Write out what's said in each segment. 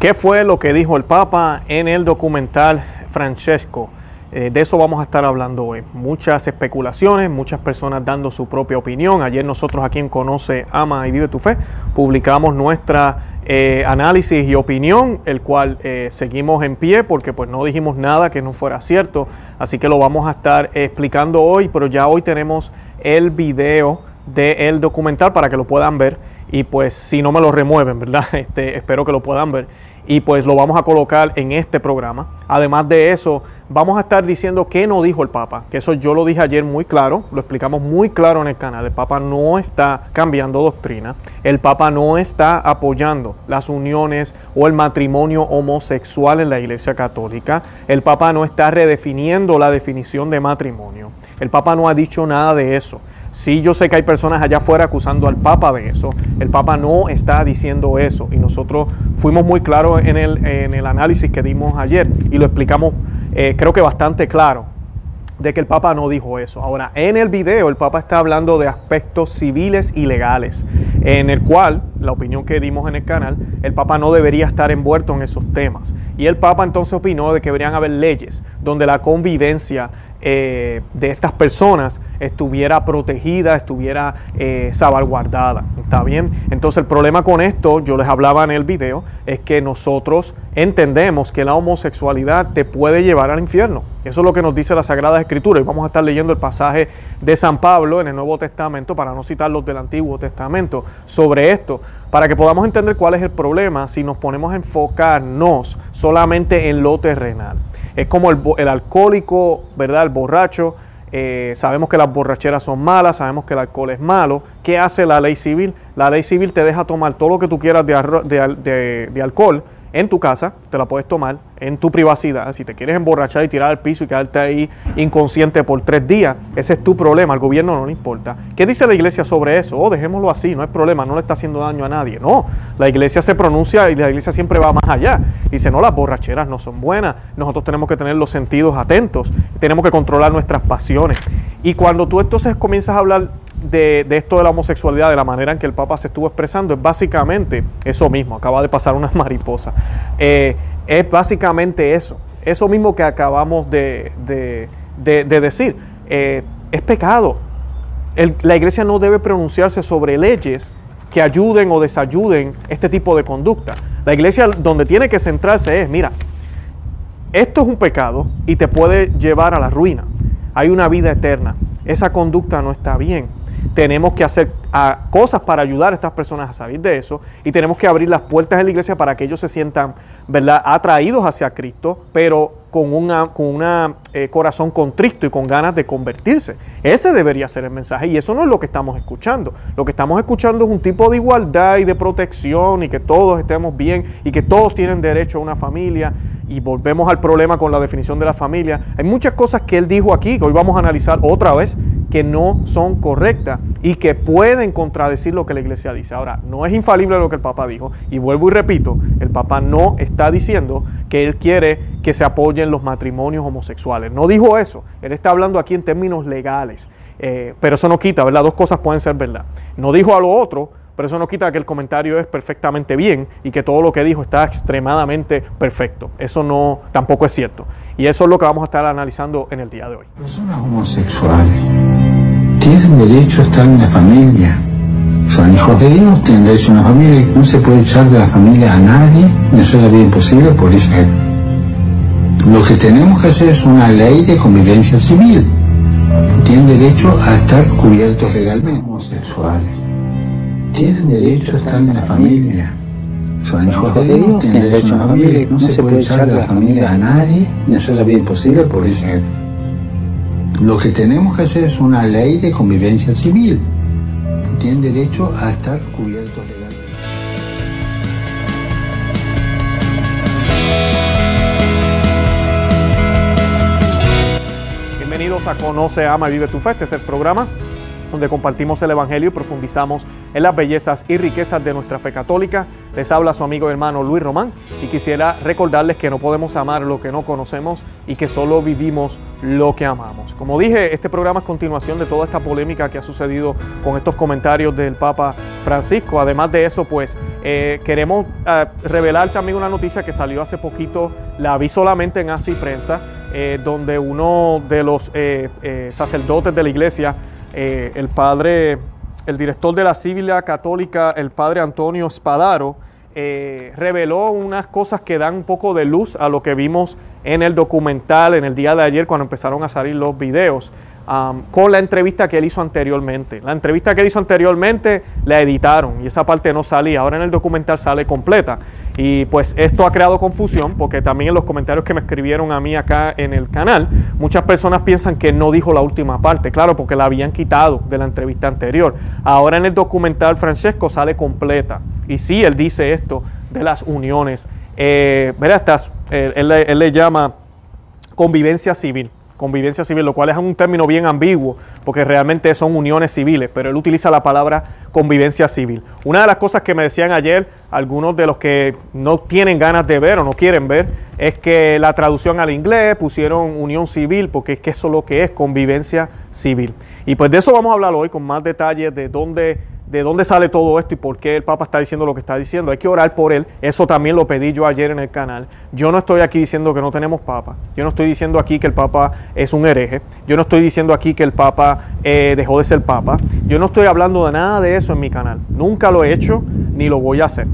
¿Qué fue lo que dijo el Papa en el documental Francesco? Eh, de eso vamos a estar hablando hoy. Muchas especulaciones, muchas personas dando su propia opinión. Ayer nosotros aquí en Conoce, Ama y Vive tu Fe publicamos nuestra eh, análisis y opinión, el cual eh, seguimos en pie porque pues no dijimos nada que no fuera cierto. Así que lo vamos a estar explicando hoy, pero ya hoy tenemos el video del documental para que lo puedan ver y pues si no me lo remueven, ¿verdad? Este, espero que lo puedan ver y pues lo vamos a colocar en este programa. Además de eso, vamos a estar diciendo qué no dijo el Papa, que eso yo lo dije ayer muy claro, lo explicamos muy claro en el canal. El Papa no está cambiando doctrina, el Papa no está apoyando las uniones o el matrimonio homosexual en la Iglesia Católica, el Papa no está redefiniendo la definición de matrimonio, el Papa no ha dicho nada de eso. Sí, yo sé que hay personas allá afuera acusando al Papa de eso. El Papa no está diciendo eso. Y nosotros fuimos muy claros en el, en el análisis que dimos ayer y lo explicamos, eh, creo que bastante claro, de que el Papa no dijo eso. Ahora, en el video el Papa está hablando de aspectos civiles y legales, en el cual, la opinión que dimos en el canal, el Papa no debería estar envuelto en esos temas. Y el Papa entonces opinó de que deberían haber leyes donde la convivencia eh, de estas personas estuviera protegida, estuviera eh, salvaguardada. ¿Está bien? Entonces el problema con esto, yo les hablaba en el video, es que nosotros entendemos que la homosexualidad te puede llevar al infierno. Eso es lo que nos dice la Sagrada Escritura. Y vamos a estar leyendo el pasaje de San Pablo en el Nuevo Testamento, para no citar los del Antiguo Testamento, sobre esto, para que podamos entender cuál es el problema si nos ponemos a enfocarnos solamente en lo terrenal. Es como el, el alcohólico, ¿verdad? El borracho. Eh, sabemos que las borracheras son malas, sabemos que el alcohol es malo. ¿Qué hace la ley civil? La ley civil te deja tomar todo lo que tú quieras de, de alcohol en tu casa, te la puedes tomar en tu privacidad. Si te quieres emborrachar y tirar al piso y quedarte ahí inconsciente por tres días, ese es tu problema, al gobierno no le importa. ¿Qué dice la iglesia sobre eso? Oh, dejémoslo así, no es problema, no le está haciendo daño a nadie. No, la iglesia se pronuncia y la iglesia siempre va más allá. Dice, no, las borracheras no son buenas, nosotros tenemos que tener los sentidos atentos, tenemos que controlar nuestras pasiones. Y cuando tú entonces comienzas a hablar de, esto de la homosexualidad, de la manera en que el Papa se estuvo expresando, es básicamente eso mismo. Acaba de pasar una mariposa. Eh, es básicamente eso. Eso mismo que acabamos de, decir. Eh, es pecado. la iglesia no debe pronunciarse sobre leyes que ayuden o desayuden este tipo de conducta. La iglesia donde tiene que centrarse es, mira, esto es un pecado y te puede llevar a la ruina. Hay una vida eterna. Esa conducta no está bien tenemos que hacer ah, cosas para ayudar a estas personas a salir de eso y tenemos que abrir las puertas de la iglesia para que ellos se sientan ¿verdad? atraídos hacia Cristo, pero con un con una, eh, corazón contristo y con ganas de convertirse. Ese debería ser el mensaje y eso no es lo que estamos escuchando. Lo que estamos escuchando es un tipo de igualdad y de protección y que todos estemos bien y que todos tienen derecho a una familia y volvemos al problema con la definición de la familia. Hay muchas cosas que él dijo aquí que hoy vamos a analizar otra vez que no son correctas y que pueden contradecir lo que la iglesia dice. Ahora, no es infalible lo que el Papa dijo y vuelvo y repito, el Papa no está diciendo que él quiere que se apoyen los matrimonios homosexuales. No dijo eso, él está hablando aquí en términos legales, eh, pero eso no quita, ¿verdad? Dos cosas pueden ser verdad. No dijo a lo otro, pero eso no quita que el comentario es perfectamente bien y que todo lo que dijo está extremadamente perfecto. Eso no tampoco es cierto. Y eso es lo que vamos a estar analizando en el día de hoy. Personas homosexuales tienen derecho a estar en la familia. Son hijos de Dios, tienen derecho a una familia. No se puede echar de la familia a nadie, no es la vida imposible por Israel. Lo que tenemos que hacer es una ley de convivencia civil. Tienen derecho a estar cubiertos legalmente. Homosexuales tienen derecho a estar en la familia. Son hijos de Dios, tienen derecho a la familia. No se puede echar de la familia a nadie, ni hacer la vida imposible por Israel. Lo que tenemos que hacer es una ley de convivencia civil. Tienen derecho a estar cubiertos legalmente. Bienvenidos a Conoce, Ama y Vive tu Fe. Este es el programa donde compartimos el Evangelio y profundizamos en las bellezas y riquezas de nuestra fe católica. Les habla su amigo y hermano Luis Román y quisiera recordarles que no podemos amar lo que no conocemos y que solo vivimos lo que amamos. Como dije, este programa es continuación de toda esta polémica que ha sucedido con estos comentarios del Papa Francisco. Además de eso, pues eh, queremos eh, revelar también una noticia que salió hace poquito, la vi solamente en Así Prensa, eh, donde uno de los sacerdotes de la iglesia, el padre, el director de la Civil Católica, el padre Antonio Spadaro, reveló unas cosas que dan un poco de luz a lo que vimos en el documental en el día de ayer cuando empezaron a salir los videos. Um, con la entrevista que él hizo anteriormente. La entrevista que él hizo anteriormente la editaron y esa parte no salía. Ahora en el documental sale completa. Y pues esto ha creado confusión porque también en los comentarios que me escribieron a mí acá en el canal, muchas personas piensan que no dijo la última parte. Claro, porque la habían quitado de la entrevista anterior. Ahora en el documental Francesco sale completa. Y sí, él dice esto de las uniones. Eh, él, él le llama convivencia civil convivencia civil, lo cual es un término bien ambiguo, porque realmente son uniones civiles, pero él utiliza la palabra convivencia civil. Una de las cosas que me decían ayer algunos de los que no tienen ganas de ver o no quieren ver es que la traducción al inglés pusieron unión civil, porque es que eso es lo que es convivencia civil. Y pues de eso vamos a hablar hoy con más detalles de dónde de dónde sale todo esto y por qué el Papa está diciendo lo que está diciendo. Hay que orar por él. Eso también lo pedí yo ayer en el canal. Yo no estoy aquí diciendo que no tenemos Papa. Yo no estoy diciendo aquí que el Papa es un hereje. Yo no estoy diciendo aquí que el Papa eh, dejó de ser Papa. Yo no estoy hablando de nada de eso en mi canal. Nunca lo he hecho ni lo voy a hacer.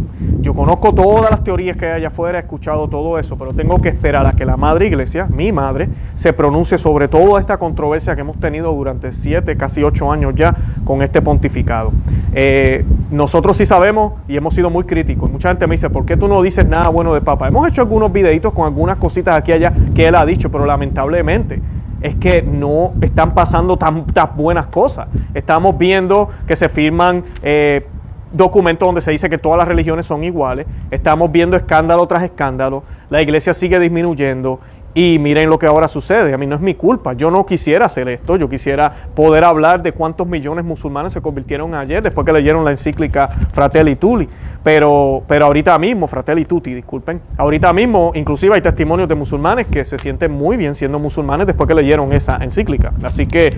Yo conozco todas las teorías que hay allá afuera, he escuchado todo eso, pero tengo que esperar a que la Madre Iglesia, mi madre, se pronuncie sobre toda esta controversia que hemos tenido durante siete, casi ocho años ya con este pontificado. Eh, nosotros sí sabemos y hemos sido muy críticos. Mucha gente me dice, ¿por qué tú no dices nada bueno de Papa? Hemos hecho algunos videitos con algunas cositas aquí y allá que él ha dicho, pero lamentablemente es que no están pasando tantas buenas cosas. Estamos viendo que se firman eh, documentos donde se dice que todas las religiones son iguales. Estamos viendo escándalo tras escándalo. La iglesia sigue disminuyendo. Y miren lo que ahora sucede. A mí no es mi culpa. Yo no quisiera hacer esto. Yo quisiera poder hablar de cuántos millones musulmanes se convirtieron ayer después que leyeron la encíclica Fratelli Tutti. Pero, pero ahorita mismo, Fratelli Tutti, disculpen. Ahorita mismo, inclusive hay testimonios de musulmanes que se sienten muy bien siendo musulmanes después que leyeron esa encíclica. Así que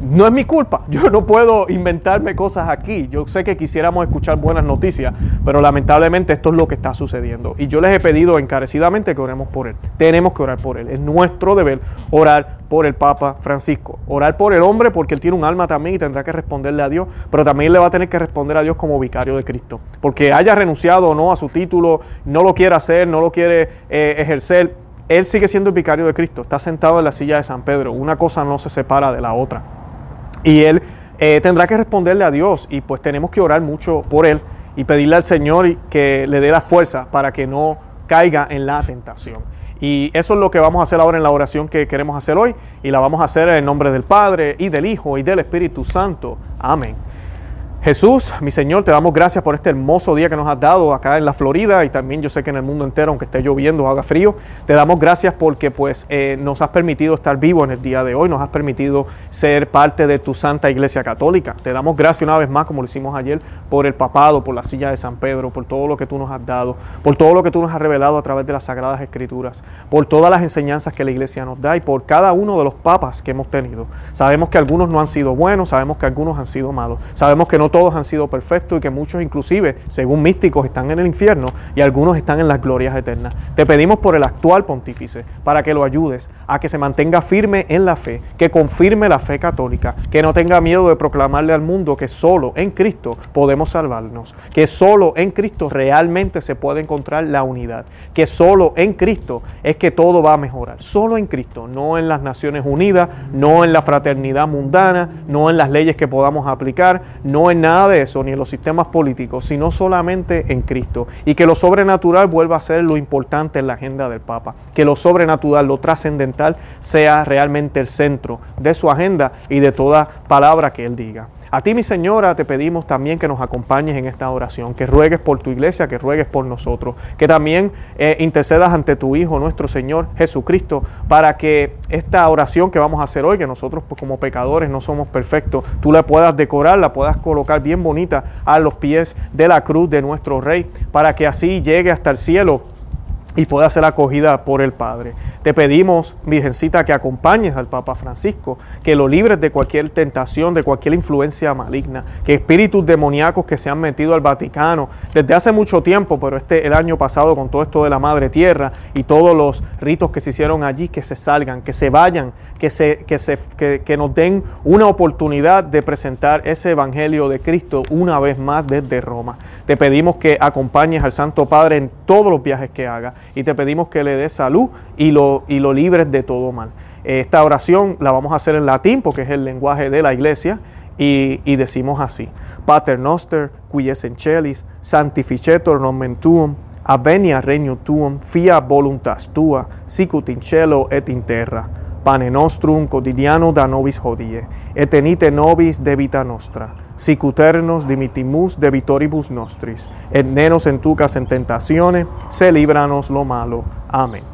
no es mi culpa, yo no puedo inventarme cosas aquí. Yo sé que quisiéramos escuchar buenas noticias, pero lamentablemente esto es lo que está sucediendo. Y yo les he pedido encarecidamente que oremos por él. Tenemos que orar por él. Es nuestro deber orar por el Papa Francisco. Orar por el hombre porque él tiene un alma también y tendrá que responderle a Dios, pero también le va a tener que responder a Dios como vicario de Cristo. Porque haya renunciado o no a su título, no lo quiere hacer, no lo quiere eh, ejercer. Él sigue siendo el vicario de Cristo, está sentado en la silla de San Pedro. Una cosa no se separa de la otra. Y él eh, tendrá que responderle a Dios y pues tenemos que orar mucho por él y pedirle al Señor que le dé la fuerza para que no caiga en la tentación. Y eso es lo que vamos a hacer ahora en la oración que queremos hacer hoy y la vamos a hacer en nombre del Padre y del Hijo y del Espíritu Santo. Amén. Jesús, mi Señor, te damos gracias por este hermoso día que nos has dado acá en la Florida y también yo sé que en el mundo entero, aunque esté lloviendo o haga frío, te damos gracias porque pues eh, nos has permitido estar vivos en el día de hoy, nos has permitido ser parte de tu Santa Iglesia Católica. Te damos gracias una vez más, como lo hicimos ayer, por el papado, por la silla de San Pedro, por todo lo que tú nos has dado, por todo lo que tú nos has revelado a través de las Sagradas Escrituras, por todas las enseñanzas que la Iglesia nos da y por cada uno de los papas que hemos tenido. Sabemos que algunos no han sido buenos, sabemos que algunos han sido malos, sabemos que no todos han sido perfectos y que muchos inclusive, según místicos, están en el infierno y algunos están en las glorias eternas. Te pedimos por el actual pontífice para que lo ayudes a que se mantenga firme en la fe, que confirme la fe católica, que no tenga miedo de proclamarle al mundo que solo en Cristo podemos salvarnos, que solo en Cristo realmente se puede encontrar la unidad, que solo en Cristo es que todo va a mejorar, solo en Cristo, no en las Naciones Unidas, no en la fraternidad mundana, no en las leyes que podamos aplicar, no en nada de eso ni en los sistemas políticos, sino solamente en Cristo. Y que lo sobrenatural vuelva a ser lo importante en la agenda del Papa. Que lo sobrenatural, lo trascendental, sea realmente el centro de su agenda y de toda palabra que él diga. A ti, mi señora, te pedimos también que nos acompañes en esta oración, que ruegues por tu iglesia, que ruegues por nosotros, que también eh, intercedas ante tu Hijo, nuestro Señor Jesucristo, para que esta oración que vamos a hacer hoy, que nosotros pues, como pecadores no somos perfectos, tú la puedas decorar, la puedas colocar bien bonita a los pies de la cruz de nuestro Rey, para que así llegue hasta el cielo y pueda ser acogida por el Padre. Te pedimos, Virgencita, que acompañes al Papa Francisco, que lo libres de cualquier tentación, de cualquier influencia maligna, que espíritus demoníacos que se han metido al Vaticano desde hace mucho tiempo, pero este el año pasado con todo esto de la Madre Tierra y todos los ritos que se hicieron allí, que se salgan, que se vayan, que, se, que, se, que nos den una oportunidad de presentar ese Evangelio de Cristo una vez más desde Roma. Te pedimos que acompañes al Santo Padre en todos los viajes que haga y te pedimos que le des salud y lo, y lo libres de todo mal. Esta oración la vamos a hacer en latín porque es el lenguaje de la iglesia y, decimos así: Pater noster, qui es en celis, sanctificetur nomen tuum, avenia regnum tuum, fia voluntas tua, sicut in cielo et in terra. Pane nostrum quotidiano da nobis hodie, et tenite nobis debita nostra sicuternos dimitimus de vitoribus nostris, et nenos entucas en tentaciones, se líbranos lo malo. Amén.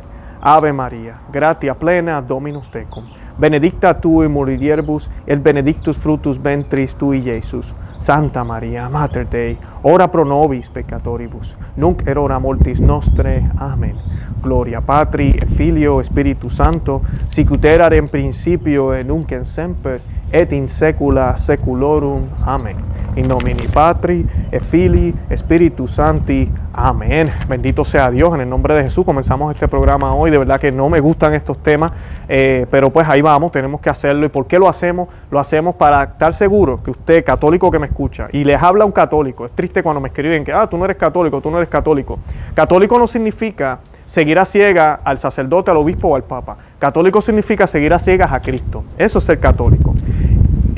Ave María, gratia plena, Dominus tecum, benedicta tu in mulieribus, et benedictus fructus ventris tui, Iesus. Santa María, Mater Dei, ora pro nobis peccatoribus, nunc erora mortis nostre. Amén. Gloria Patri, et Filio, Spiritus Santo, sicut erat in principio et nunc en semper, et in secula seculorum. Amén. In nomine Patri, et Filii, Spiritus Sancti. Amén. Bendito sea Dios. En el nombre de Jesús comenzamos este programa hoy. De verdad que no me gustan estos temas, eh, pero pues ahí vamos, tenemos que hacerlo. ¿Y por qué lo hacemos? Lo hacemos para estar seguros que usted, católico que me escucha, y les habla un católico. Es triste cuando me escriben que, ah, tú no eres católico, tú no eres católico. Católico no significa seguir a ciega al sacerdote, al obispo o al papa. Católico significa seguir a ciegas a Cristo. Eso es ser católico.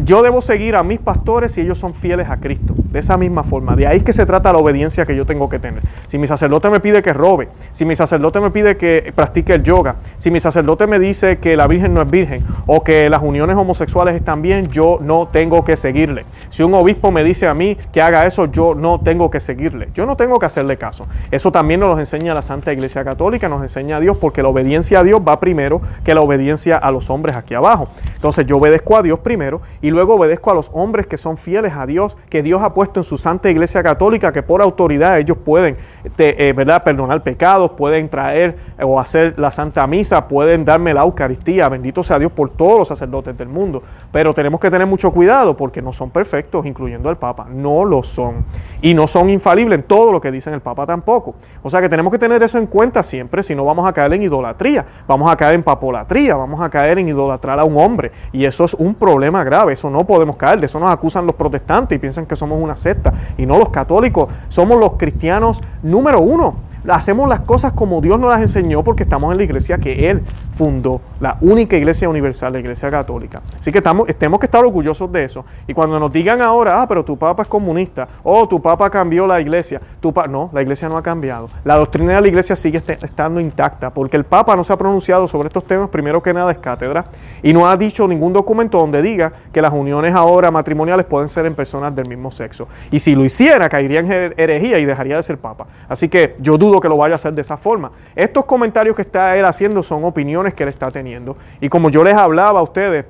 Yo debo seguir a mis pastores si ellos son fieles a Cristo. De esa misma forma. De ahí es que se trata la obediencia que yo tengo que tener. Si mi sacerdote me pide que robe, si mi sacerdote me pide que practique el yoga, si mi sacerdote me dice que la virgen no es virgen o que las uniones homosexuales están bien, yo no tengo que seguirle. Si un obispo me dice a mí que haga eso, yo no tengo que seguirle. Yo no tengo que hacerle caso. Eso también nos lo enseña la Santa Iglesia Católica, nos enseña a Dios, porque la obediencia a Dios va primero que la obediencia a los hombres aquí abajo. Entonces yo obedezco a Dios primero y luego obedezco a los hombres que son fieles a Dios, que Dios ha puesto en su Santa Iglesia Católica, que por autoridad ellos pueden eh, ¿verdad? perdonar pecados, pueden traer eh, o hacer la Santa Misa, pueden darme la Eucaristía. Bendito sea Dios por todos los sacerdotes del mundo. Pero tenemos que tener mucho cuidado porque no son perfectos, incluyendo el Papa. No lo son. Y no son infalibles en todo lo que dicen el Papa tampoco. O sea que tenemos que tener eso en cuenta siempre, si no vamos a caer en idolatría, vamos a caer en papolatría, vamos a caer en idolatrar a un hombre. Y eso es un problema grave, no podemos caer, de eso nos acusan los protestantes y piensan que somos una secta. Y no los católicos, somos los cristianos número uno hacemos las cosas como Dios nos las enseñó porque estamos en la iglesia que Él fundó, la única iglesia universal, la iglesia católica. Así que estamos, tenemos que estar orgullosos de eso. Y cuando nos digan ahora, ah, pero tu papa es comunista, oh, tu papa cambió la iglesia, tu no, la iglesia no ha cambiado. La doctrina de la iglesia sigue estando intacta porque el papa no se ha pronunciado sobre estos temas, primero que nada es cátedra, y no ha dicho ningún documento donde diga que las uniones ahora matrimoniales pueden ser en personas del mismo sexo. Y si lo hiciera, caería en herejía y dejaría de ser papa. Así que yo dudo que lo vaya a hacer de esa forma. Estos comentarios que está él haciendo son opiniones que él está teniendo. Y como yo les hablaba a ustedes,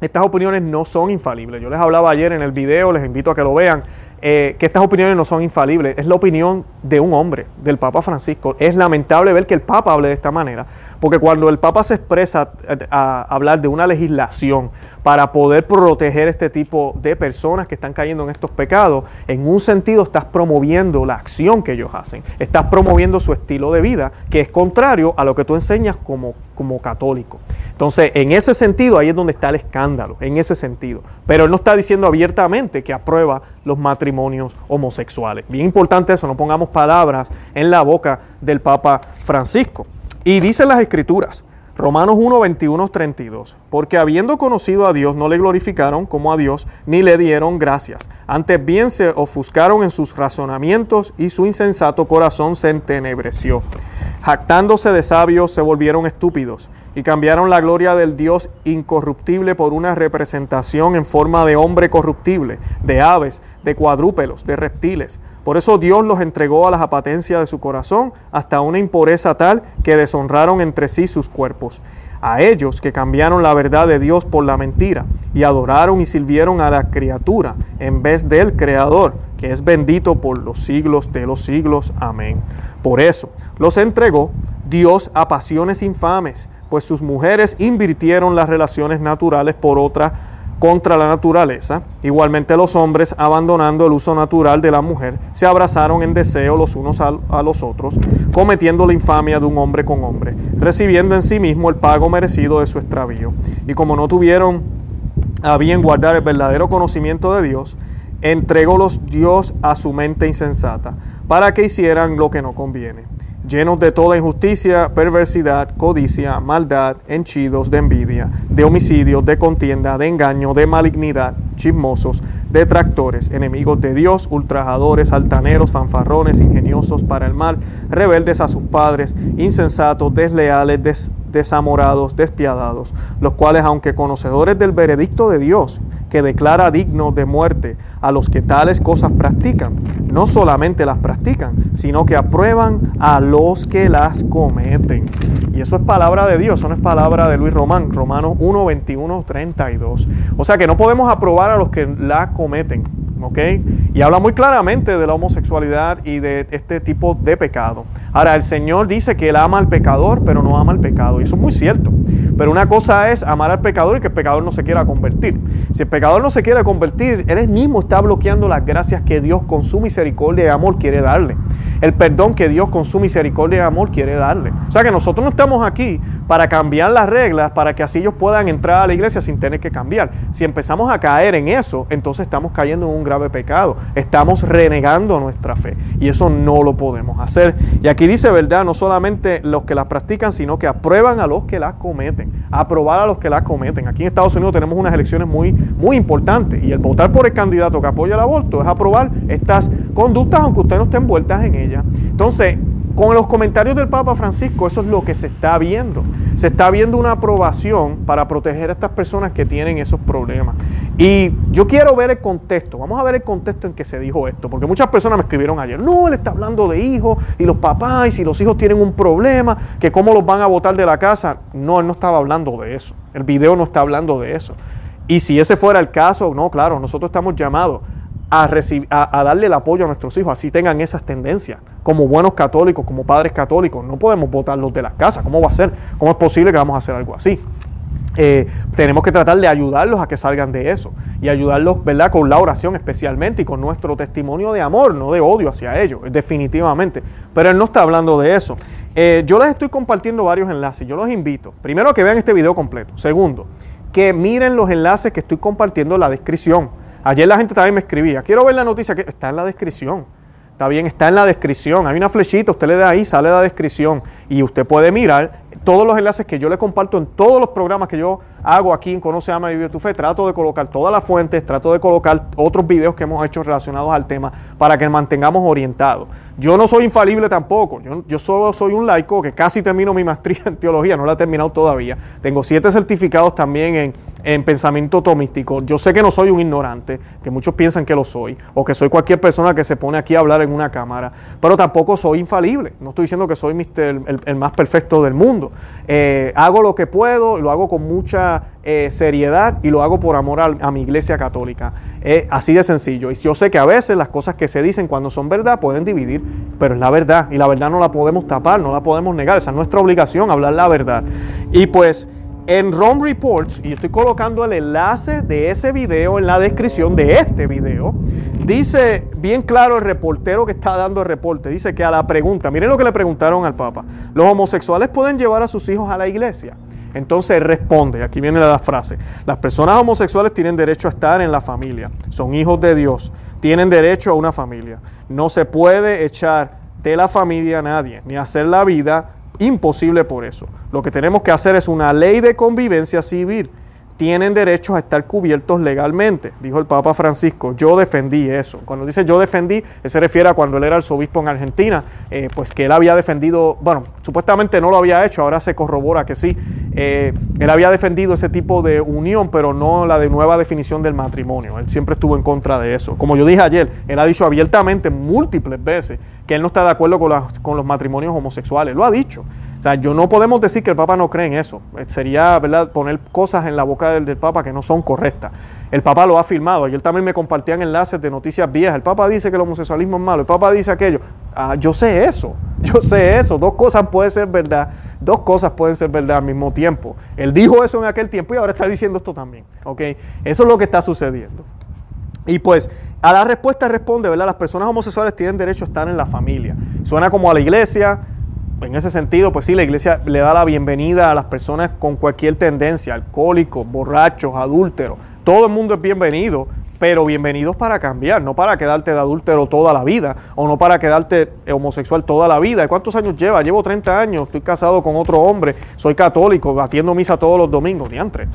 estas opiniones no son infalibles. Yo les hablaba ayer en el video, les invito a que lo vean. Eh, que estas opiniones no son infalibles. Es la opinión de un hombre, del Papa Francisco. Es lamentable ver que el Papa hable de esta manera, porque cuando el Papa se expresa a, hablar de una legislación para poder proteger este tipo de personas que están cayendo en estos pecados, en un sentido estás promoviendo la acción que ellos hacen, estás promoviendo su estilo de vida, que es contrario a lo que tú enseñas como, como católico. Entonces, en ese sentido, ahí es donde está el escándalo, en ese sentido. Pero él no está diciendo abiertamente que aprueba los matrimonios homosexuales. Bien importante eso, no pongamos palabras en la boca del Papa Francisco. Y dicen las escrituras, Romanos 1, 21, 32, porque habiendo conocido a Dios no le glorificaron como a Dios ni le dieron gracias. Antes bien se ofuscaron en sus razonamientos y su insensato corazón se entenebreció. Jactándose de sabios se volvieron estúpidos y cambiaron la gloria del Dios incorruptible por una representación en forma de hombre corruptible, de aves, de cuadrúpedos, de reptiles. Por eso Dios los entregó a las apatencias de su corazón hasta una impureza tal que deshonraron entre sí sus cuerpos a ellos que cambiaron la verdad de Dios por la mentira y adoraron y sirvieron a la criatura en vez del Creador, que es bendito por los siglos de los siglos. Amén. Por eso los entregó Dios a pasiones infames, pues sus mujeres invirtieron las relaciones naturales por otra contra la naturaleza. Igualmente los hombres, abandonando el uso natural de la mujer, se abrazaron en deseo los unos a, los otros, cometiendo la infamia de un hombre con hombre, recibiendo en sí mismo el pago merecido de su extravío. Y como no tuvieron a bien guardar el verdadero conocimiento de Dios, entrególos Dios a su mente insensata, para que hicieran lo que no conviene llenos de toda injusticia, perversidad, codicia, maldad, henchidos de envidia, de homicidio, de contienda, de engaño, de malignidad, chismosos, detractores, enemigos de Dios, ultrajadores, altaneros, fanfarrones, ingeniosos para el mal, rebeldes a sus padres, insensatos, desleales, desamorados, despiadados, los cuales, aunque conocedores del veredicto de Dios, que declara digno de muerte a los que tales cosas practican. No solamente las practican, sino que aprueban a los que las cometen. Y eso es palabra de Dios, eso no es palabra de Luis Román, Romanos 1, 21, 32. O sea que no podemos aprobar a los que la cometen. ¿Ok? Y habla muy claramente de la homosexualidad y de este tipo de pecado. Ahora, el Señor dice que Él ama al pecador, pero no ama al pecado. Y eso es muy cierto. Pero una cosa es amar al pecador y que el pecador no se quiera convertir. Si el pecador no se quiere convertir, Él mismo está bloqueando las gracias que Dios con su misericordia y amor quiere darle. El perdón que Dios con su misericordia y amor quiere darle. O sea que nosotros no estamos aquí para cambiar las reglas para que así ellos puedan entrar a la iglesia sin tener que cambiar. Si empezamos a caer en eso, entonces estamos cayendo en un grave pecado. Estamos renegando nuestra fe. Y eso no lo podemos hacer. Y aquí dice, ¿verdad? No solamente los que las practican, sino que aprueban a los que las cometen. Aprobar a los que las cometen. Aquí en Estados Unidos tenemos unas elecciones muy, muy importantes. Y el votar por el candidato que apoya el aborto es aprobar estas conductas, aunque usted no esté envueltas en ellas. Entonces, con los comentarios del Papa Francisco, eso es lo que se está viendo. Se está viendo una aprobación para proteger a estas personas que tienen esos problemas. Y yo quiero ver el contexto. Vamos a ver el contexto en que se dijo esto. Porque muchas personas me escribieron ayer, no, él está hablando de hijos y los papás y si los hijos tienen un problema, que cómo los van a botar de la casa. No, él no estaba hablando de eso. El video no está hablando de eso. Y si ese fuera el caso, no, claro, nosotros estamos llamados a, a, darle el apoyo a nuestros hijos, así tengan esas tendencias, como buenos católicos, como padres católicos. No podemos votarlos de las casas. ¿Cómo va a ser? ¿Cómo es posible que vamos a hacer algo así? Eh, tenemos que tratar de ayudarlos a que salgan de eso y ayudarlos, ¿verdad? Con la oración especialmente y con nuestro testimonio de amor, no de odio hacia ellos, definitivamente. Pero él no está hablando de eso. Eh, yo les estoy compartiendo varios enlaces. Yo los invito, primero, a que vean este video completo. Segundo, que miren los enlaces que estoy compartiendo en la descripción. Ayer la gente también me escribía, quiero ver la noticia que está en la descripción. Está bien, está en la descripción. Hay una flechita, usted le da ahí, sale la descripción y usted puede mirar todos los enlaces que yo le comparto en todos los programas que yo hago aquí en Conoce, Ama y Vive tu Fe. Trato de colocar todas las fuentes, trato de colocar otros videos que hemos hecho relacionados al tema para que mantengamos orientados. Yo no soy infalible tampoco. Yo, yo solo soy un laico que casi termino mi maestría en teología, no la he terminado todavía. Tengo siete certificados también en, en pensamiento tomístico. Yo sé que no soy un ignorante, que muchos piensan que lo soy, o que soy cualquier persona que se pone aquí a hablar en una cámara, pero tampoco soy infalible. No estoy diciendo que soy el, el más perfecto del mundo. Eh, hago lo que puedo, lo hago con mucha eh, seriedad y lo hago por amor a, mi iglesia católica. así de sencillo. Y yo sé que a veces las cosas que se dicen cuando son verdad pueden dividir, pero es la verdad. Y la verdad no la podemos tapar, no la podemos negar. Esa es nuestra obligación, hablar la verdad. Y pues en Rome Reports, y estoy colocando el enlace de ese video en la descripción de este video, dice bien claro el reportero que está dando el reporte, dice que a la pregunta, miren lo que le preguntaron al Papa, ¿los homosexuales pueden llevar a sus hijos a la iglesia? Entonces responde, aquí viene la frase, las personas homosexuales tienen derecho a estar en la familia, son hijos de Dios, tienen derecho a una familia, no se puede echar de la familia a nadie, ni hacer la vida imposible por eso. Lo que tenemos que hacer es una ley de convivencia civil tienen derecho a estar cubiertos legalmente, dijo el Papa Francisco. Yo defendí eso. Cuando dice yo defendí, se refiere a cuando él era arzobispo en Argentina, eh, pues que él había defendido, bueno, supuestamente no lo había hecho, ahora se corrobora que sí. Eh, él había defendido ese tipo de unión, pero no la de nueva definición del matrimonio. Él siempre estuvo en contra de eso. Como yo dije ayer, él ha dicho abiertamente múltiples veces que él no está de acuerdo con, con los matrimonios homosexuales. Lo ha dicho. O sea, yo no podemos decir que el Papa no cree en eso. Eh, sería, ¿verdad?, poner cosas en la boca del, Papa que no son correctas. El Papa lo ha afirmado. Ayer también me compartían enlaces de noticias viejas. El Papa dice que el homosexualismo es malo. El Papa dice aquello. Ah, yo sé eso. Yo sé eso. Dos cosas pueden ser verdad. Dos cosas pueden ser verdad al mismo tiempo. Él dijo eso en aquel tiempo y ahora está diciendo esto también. ¿Ok? Eso es lo que está sucediendo. Y pues a la respuesta responde, ¿verdad? Las personas homosexuales tienen derecho a estar en la familia. Suena como a la iglesia, en ese sentido, pues sí, la iglesia le da la bienvenida a las personas con cualquier tendencia, alcohólicos, borrachos, adúlteros. Todo el mundo es bienvenido, pero bienvenidos para cambiar, no para quedarte de adúltero toda la vida o no para quedarte homosexual toda la vida. ¿Cuántos años lleva? Llevo 30 años, estoy casado con otro hombre, soy católico, batiendo misa todos los domingos, diantre.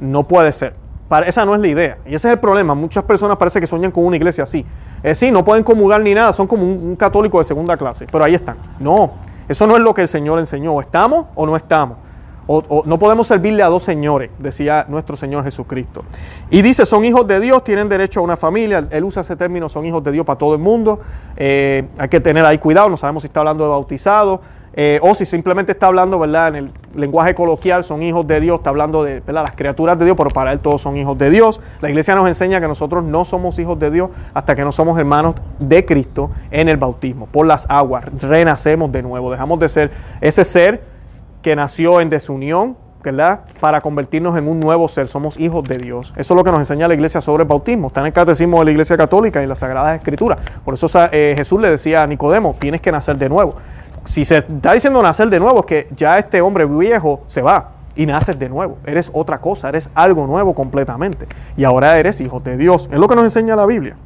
No puede ser. Para, esa no es la idea. Y ese es el problema. Muchas personas parece que sueñan con una iglesia así. Eh, sí, no pueden comulgar ni nada, son como un católico de segunda clase, pero ahí están. No, eso no es lo que el Señor enseñó. ¿Estamos o no estamos? O, no podemos servirle a dos señores, decía nuestro Señor Jesucristo. Y dice, son hijos de Dios, tienen derecho a una familia. Él usa ese término, son hijos de Dios para todo el mundo. Eh, hay que tener ahí cuidado, no sabemos si está hablando de bautizados eh, o si simplemente está hablando, ¿verdad? En el lenguaje coloquial son hijos de Dios, está hablando de las criaturas de Dios, pero para él todos son hijos de Dios. La iglesia nos enseña que nosotros no somos hijos de Dios hasta que no somos hermanos de Cristo en el bautismo, por las aguas, renacemos de nuevo, dejamos de ser ese ser que nació en desunión, ¿verdad? Para convertirnos en un nuevo ser, somos hijos de Dios. Eso es lo que nos enseña la iglesia sobre el bautismo. Está en el catecismo de la iglesia católica y en las Sagradas Escrituras. Por eso eh, Jesús le decía a Nicodemo, tienes que nacer de nuevo si se está diciendo nacer de nuevo, es que ya este hombre viejo se va y naces de nuevo. Eres otra cosa, eres algo nuevo completamente. Y ahora eres hijo de Dios. Es lo que nos enseña la Biblia.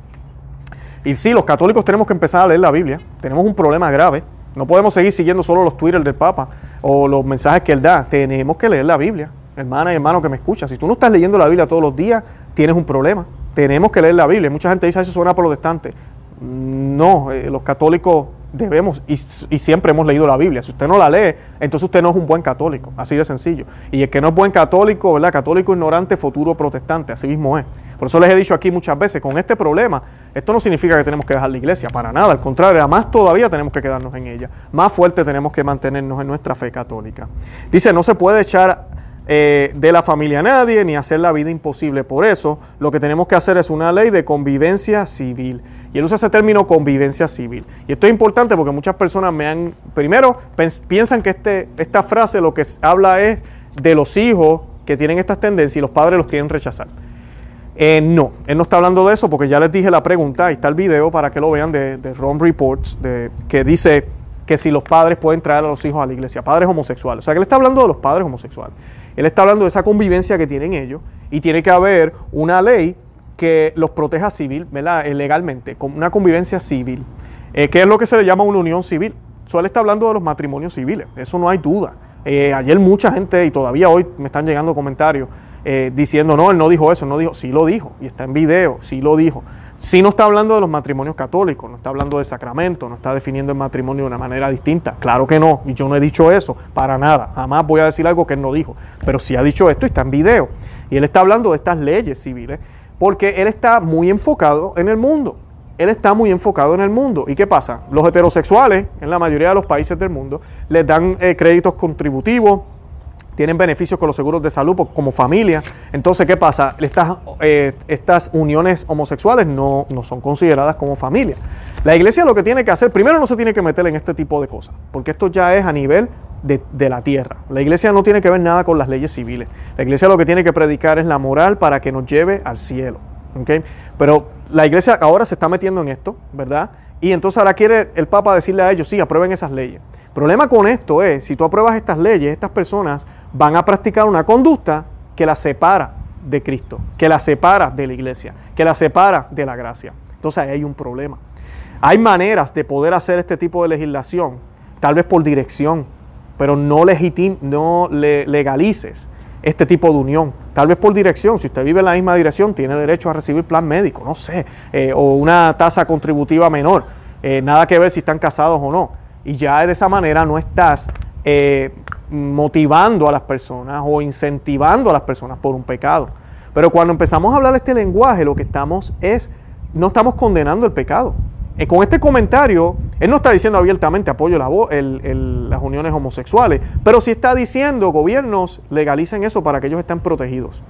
Y sí, los católicos tenemos que empezar a leer la Biblia. Tenemos un problema grave. No podemos seguir siguiendo solo los Twitter del Papa o los mensajes que él da. Tenemos que leer la Biblia. Hermana y hermano que me escucha, si tú no estás leyendo la Biblia todos los días, tienes un problema. Tenemos que leer la Biblia. Mucha gente dice, eso suena protestante. No, eh, los católicos debemos y, siempre hemos leído la Biblia. Si usted no la lee, entonces usted no es un buen católico, así de sencillo. Y el que no es buen católico, ¿verdad? Católico ignorante, futuro protestante, así mismo es. Por eso les he dicho aquí muchas veces, con este problema, esto no significa que tenemos que dejar la iglesia, para nada, al contrario, más todavía tenemos que quedarnos en ella, más fuerte tenemos que mantenernos en nuestra fe católica. Dice, no se puede echar eh, de la familia a nadie ni hacer la vida imposible. Por eso, lo que tenemos que hacer es una ley de convivencia civil. Y él usa ese término convivencia civil. Y esto es importante porque muchas personas me han, primero, piensan que este, esta frase lo que habla es de los hijos que tienen estas tendencias y los padres los quieren rechazar. Eh, no, él no está hablando de eso porque ya les dije la pregunta, ahí está el video para que lo vean de, de Reports, que dice que si los padres pueden traer a los hijos a la iglesia, padres homosexuales. O sea, que él está hablando de los padres homosexuales. Él está hablando de esa convivencia que tienen ellos y tiene que haber una ley que los proteja civil, ¿verdad? Eh, legalmente, con una convivencia civil, eh, que es lo que se le llama una unión civil. Suele está hablando de los matrimonios civiles, eso no hay duda. Eh, ayer mucha gente, y todavía hoy me están llegando comentarios diciendo, no, él no dijo eso, no dijo, sí lo dijo, y está en video, sí lo dijo. Sí no está hablando de los matrimonios católicos, no está hablando de sacramento, no está definiendo el matrimonio de una manera distinta. Claro que no, y yo no he dicho eso, para nada. Jamás voy a decir algo que él no dijo. Pero sí ha dicho esto y está en video. Y él está hablando de estas leyes civiles porque él está muy enfocado en el mundo. Él está muy enfocado en el mundo. ¿Y qué pasa? Los heterosexuales, en la mayoría de los países del mundo, les dan eh, créditos contributivos, tienen beneficios con los seguros de salud como familia. Entonces, ¿qué pasa? Estas, eh, estas uniones homosexuales no, no, son consideradas como familia. La iglesia lo que tiene que hacer, primero no se tiene que meter en este tipo de cosas, porque esto ya es a nivel de, la tierra. La iglesia no tiene que ver nada con las leyes civiles. La iglesia lo que tiene que predicar es la moral para que nos lleve al cielo. ¿okay? Pero la iglesia ahora se está metiendo en esto, ¿verdad? Y entonces ahora quiere el Papa decirle a ellos, sí, aprueben esas leyes. El problema con esto es, si tú apruebas estas leyes, estas personas van a practicar una conducta que la separa de Cristo, que la separa de la iglesia, que la separa de la gracia. Entonces ahí hay un problema. Hay maneras de poder hacer este tipo de legislación, tal vez por dirección, pero no, no le legalices este tipo de unión. Tal vez por dirección, si usted vive en la misma dirección, tiene derecho a recibir plan médico, no sé, eh, o una tasa contributiva menor. Eh, nada que ver si están casados o no. Y ya de esa manera no estás eh, motivando a las personas o incentivando a las personas por un pecado. Pero cuando empezamos a hablar este lenguaje, lo que estamos es, no estamos condenando el pecado. Eh, con este comentario, él no está diciendo abiertamente apoyo la, las uniones homosexuales, pero sí está diciendo gobiernos legalicen eso para que ellos estén protegidos.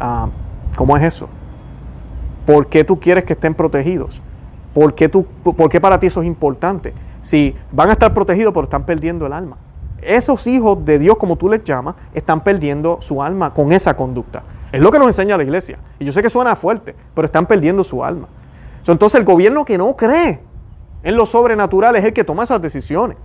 Ah, ¿Cómo es eso? ¿Por qué tú quieres que estén protegidos? ¿Por qué, tú, ¿Por qué para ti eso es importante? Si van a estar protegidos, pero están perdiendo el alma. Esos hijos de Dios, como tú les llamas, están perdiendo su alma con esa conducta. Es lo que nos enseña la iglesia. Y yo sé que suena fuerte, pero están perdiendo su alma. Entonces el gobierno que no cree en lo sobrenatural es el que toma esas decisiones.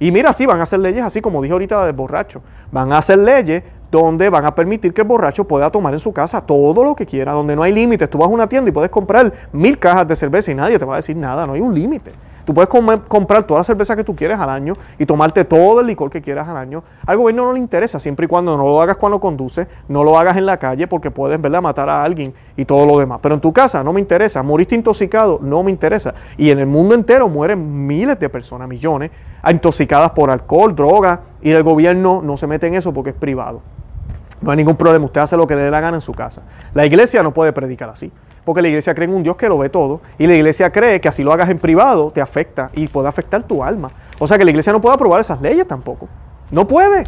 Y mira, sí, van a hacer leyes así como dijo ahorita del borracho. Van a hacer leyes donde van a permitir que el borracho pueda tomar en su casa todo lo que quiera, donde no hay límites. Tú vas a una tienda y puedes comprar mil cajas de cerveza y nadie te va a decir nada, no hay un límite. Tú puedes comprar toda la cerveza que tú quieres al año y tomarte todo el licor que quieras al año. Al gobierno no le interesa, siempre y cuando no lo hagas cuando conduces, no lo hagas en la calle porque puedes verla matar a alguien y todo lo demás. Pero en tu casa no me interesa, moriste intoxicado, no me interesa. Y en el mundo entero mueren miles de personas, millones, intoxicadas por alcohol, droga, y el gobierno no se mete en eso porque es privado. No hay ningún problema, usted hace lo que le dé la gana en su casa. La iglesia no puede predicar así porque la iglesia cree en un Dios que lo ve todo y la iglesia cree que así lo hagas en privado te afecta y puede afectar tu alma. O sea que la iglesia no puede aprobar esas leyes tampoco. No puede.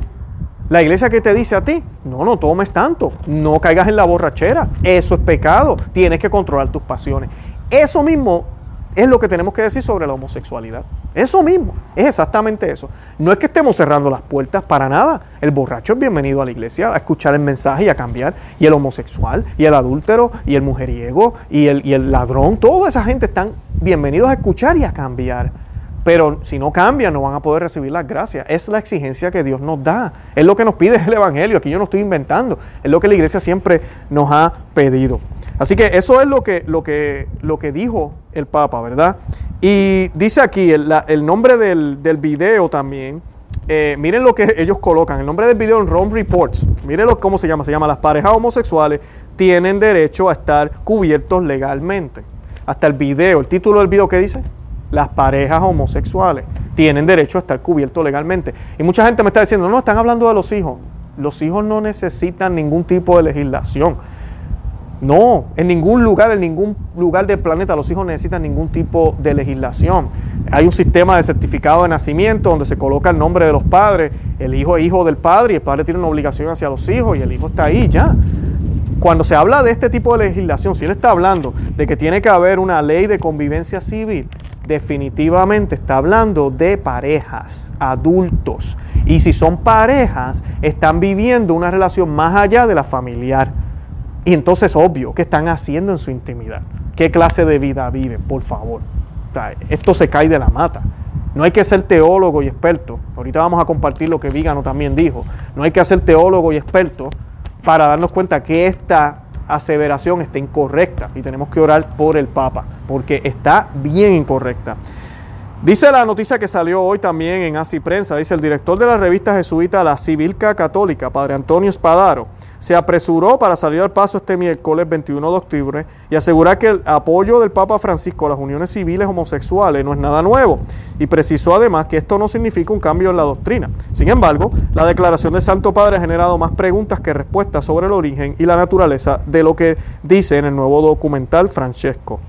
La iglesia que te dice a ti, no, no tomes tanto, no caigas en la borrachera, eso es pecado, tienes que controlar tus pasiones. Eso mismo es lo que tenemos que decir sobre la homosexualidad. Eso mismo, es exactamente eso. No es que estemos cerrando las puertas para nada. El borracho es bienvenido a la iglesia a escuchar el mensaje y a cambiar. Y el homosexual, y el adúltero, y el mujeriego, y el, y el ladrón, toda esa gente están bienvenidos a escuchar y a cambiar. Pero si no cambian, no van a poder recibir las gracias. Es la exigencia que Dios nos da. Es lo que nos pide el Evangelio. Aquí yo no estoy inventando. Es lo que la iglesia siempre nos ha pedido. Así que eso es lo que, lo que, lo que dijo el Papa, ¿verdad? Y dice aquí el, nombre del, del, video también. Eh, miren lo que ellos colocan. El nombre del video en Rome Reports. Miren cómo se llama. Se llama Las parejas homosexuales tienen derecho a estar cubiertos legalmente. Hasta el video, el título del video que dice, las parejas homosexuales tienen derecho a estar cubiertos legalmente. Y mucha gente me está diciendo, no, están hablando de los hijos. Los hijos no necesitan ningún tipo de legislación. No, en ningún lugar, en ningún lugar del planeta los hijos necesitan ningún tipo de legislación. Hay un sistema de certificado de nacimiento donde se coloca el nombre de los padres. El hijo es hijo del padre y el padre tiene una obligación hacia los hijos y el hijo está ahí ya. Cuando se habla de este tipo de legislación, si él está hablando de que tiene que haber una ley de convivencia civil, definitivamente está hablando de parejas, adultos. Y si son parejas, están viviendo una relación más allá de la familiar. Y entonces obvio, ¿qué están haciendo en su intimidad? ¿Qué clase de vida viven? Por favor. esto se cae de la mata. No hay que ser teólogo y experto. Ahorita vamos a compartir lo que Vígano también dijo. No hay que ser teólogo y experto para darnos cuenta que esta aseveración está incorrecta y tenemos que orar por el Papa, porque está bien incorrecta. Dice la noticia que salió hoy también en Así Prensa, dice el director de la revista jesuita La Civilca Católica, Padre Antonio Espadaro, se apresuró para salir al paso este miércoles 21 de octubre y asegurar que el apoyo del Papa Francisco a las uniones civiles homosexuales no es nada nuevo y precisó además que esto no significa un cambio en la doctrina. Sin embargo, la declaración del Santo Padre ha generado más preguntas que respuestas sobre el origen y la naturaleza de lo que dice en el nuevo documental Francesco.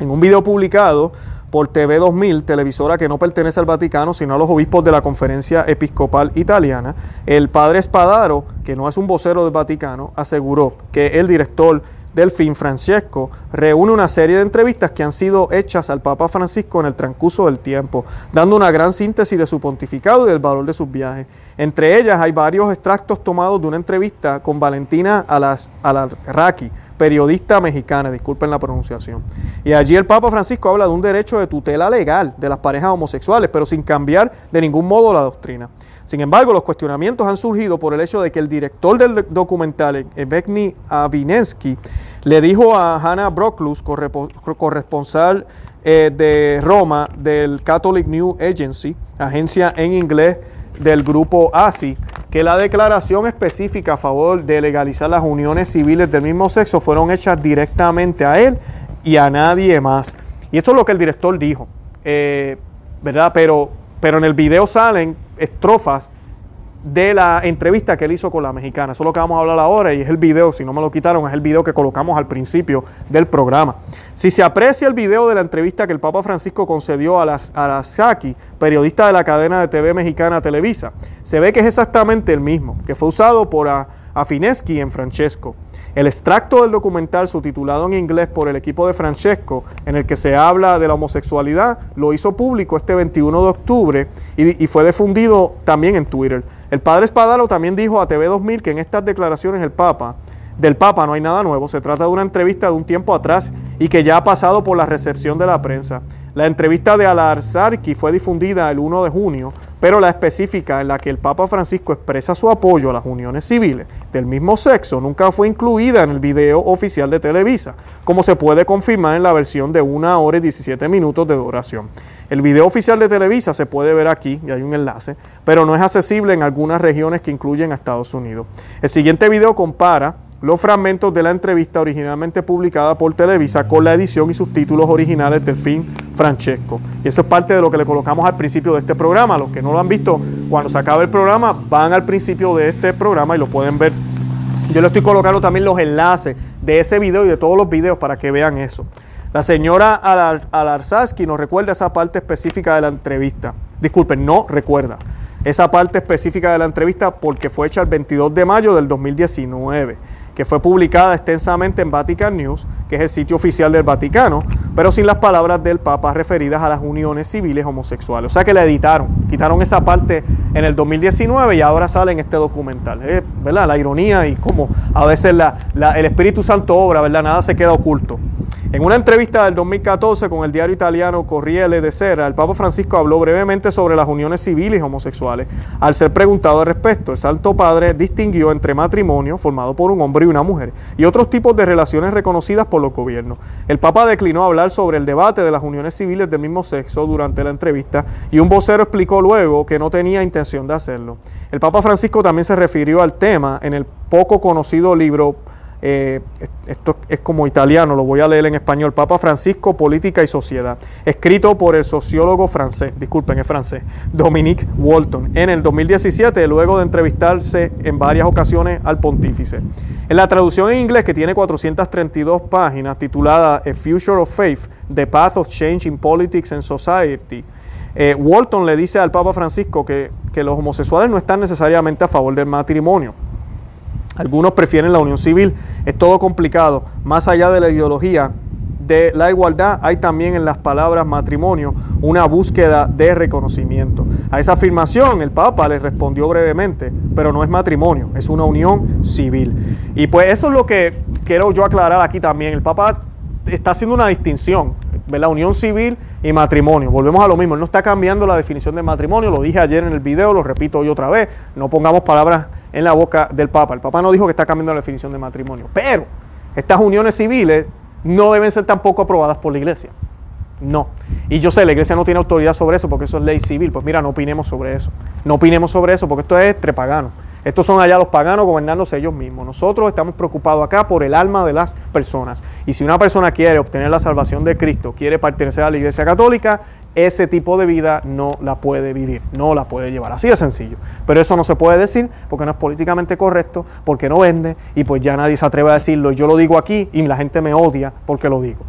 En un video publicado, por TV 2000, televisora que no pertenece al Vaticano, sino a los obispos de la Conferencia Episcopal Italiana, el padre Espadaro, que no es un vocero del Vaticano, aseguró que el director del fin, Francesco, reúne una serie de entrevistas que han sido hechas al Papa Francisco en el transcurso del tiempo, dando una gran síntesis de su pontificado y del valor de sus viajes. Entre ellas hay varios extractos tomados de una entrevista con Valentina Alarraqui, periodista mexicana, disculpen la pronunciación. Y allí el Papa Francisco habla de un derecho de tutela legal de las parejas homosexuales, pero sin cambiar de ningún modo la doctrina. Sin embargo, los cuestionamientos han surgido por el hecho de que el director del documental, Evgeny Avinensky, le dijo a Hannah Brocklus, corresponsal eh, de Roma del Catholic News Agency, agencia en inglés del grupo ASI, que la declaración específica a favor de legalizar las uniones civiles del mismo sexo fueron hechas directamente a él y a nadie más. Y esto es lo que el director dijo, eh, ¿verdad? Pero, pero en el video salen estrofas de la entrevista que él hizo con la mexicana. Eso es lo que vamos a hablar ahora y es el video, si no me lo quitaron, es el video que colocamos al principio del programa. Si se aprecia el video de la entrevista que el Papa Francisco concedió a, las, a Saki, periodista de la cadena de TV mexicana Televisa, se ve que es exactamente el mismo, que fue usado por Afineschi en Francesco. El extracto del documental subtitulado en inglés por el equipo de Francesco, en el que se habla de la homosexualidad, lo hizo público este 21 de octubre y, fue difundido también en Twitter. El padre Espadaro también dijo a TV 2000 que en estas declaraciones el Papa, del Papa no hay nada nuevo, se trata de una entrevista de un tiempo atrás y que ya ha pasado por la recepción de la prensa. La entrevista de Al-Arzarki fue difundida el 1 de junio, pero la específica en la que el Papa Francisco expresa su apoyo a las uniones civiles del mismo sexo nunca fue incluida en el video oficial de Televisa, como se puede confirmar en la versión de 1 hora y 17 minutos de duración. El video oficial de Televisa se puede ver aquí, y hay un enlace, pero no es accesible en algunas regiones que incluyen a Estados Unidos. El siguiente video compara los fragmentos de la entrevista originalmente publicada por Televisa con la edición y subtítulos originales del film Francesco. Y eso es parte de lo que le colocamos al principio de este programa. Los que no lo han visto, cuando se acabe el programa, van al principio de este programa y lo pueden ver. Yo le estoy colocando también los enlaces de ese video y de todos los videos para que vean eso. La señora Alarzaski nos recuerda esa parte específica de la entrevista. Disculpen, no recuerda esa parte específica de la entrevista porque fue hecha el 22 de mayo del 2019, que fue publicada extensamente en Vatican News, que es el sitio oficial del Vaticano, pero sin las palabras del Papa referidas a las uniones civiles homosexuales. O sea que la editaron, quitaron esa parte en el 2019 y ahora sale en este documental. ¿verdad? La ironía y cómo a veces el Espíritu Santo obra, ¿verdad? Nada se queda oculto. En una entrevista del 2014 con el diario italiano Corriere de Sera, el Papa Francisco habló brevemente sobre las uniones civiles homosexuales. Al ser preguntado al respecto, el Santo Padre distinguió entre matrimonio formado por un hombre y una mujer y otros tipos de relaciones reconocidas por los gobiernos. El Papa declinó hablar sobre el debate de las uniones civiles del mismo sexo durante la entrevista y un vocero explicó luego que no tenía intención de hacerlo. El Papa Francisco también se refirió al tema en el poco conocido libro eh, esto es como italiano, lo voy a leer en español, Papa Francisco, Política y Sociedad, escrito por el sociólogo francés, disculpen, es francés, Dominique Walton, en el 2017, luego de entrevistarse en varias ocasiones al pontífice. En la traducción en inglés, que tiene 432 páginas, titulada A Future of Faith, The Path of Change in Politics and Society, eh, Walton le dice al Papa Francisco que, que los homosexuales no están necesariamente a favor del matrimonio, algunos prefieren la unión civil. Es todo complicado. Más allá de la ideología de la igualdad, hay también en las palabras matrimonio una búsqueda de reconocimiento. A esa afirmación el Papa le respondió brevemente, pero no es matrimonio, es una unión civil. Y pues eso es lo que quiero yo aclarar aquí también. El Papa está haciendo una distinción, la unión civil y matrimonio. Volvemos a lo mismo, él no está cambiando la definición de matrimonio, lo dije ayer en el video, lo repito hoy otra vez, no pongamos palabras en la boca del Papa. El Papa no dijo que está cambiando la definición de matrimonio, pero estas uniones civiles no deben ser tampoco aprobadas por la iglesia. No. Y yo sé, la iglesia no tiene autoridad sobre eso porque eso es ley civil. Pues mira, no opinemos sobre eso. No opinemos sobre eso porque esto es trepagano. Estos son allá los paganos gobernándose ellos mismos. Nosotros estamos preocupados acá por el alma de las personas. Y si una persona quiere obtener la salvación de Cristo, quiere pertenecer a la iglesia católica, ese tipo de vida no la puede vivir, no la puede llevar. Así de sencillo. Pero eso no se puede decir porque no es políticamente correcto, porque no vende y pues ya nadie se atreve a decirlo. Yo lo digo aquí y la gente me odia porque lo digo.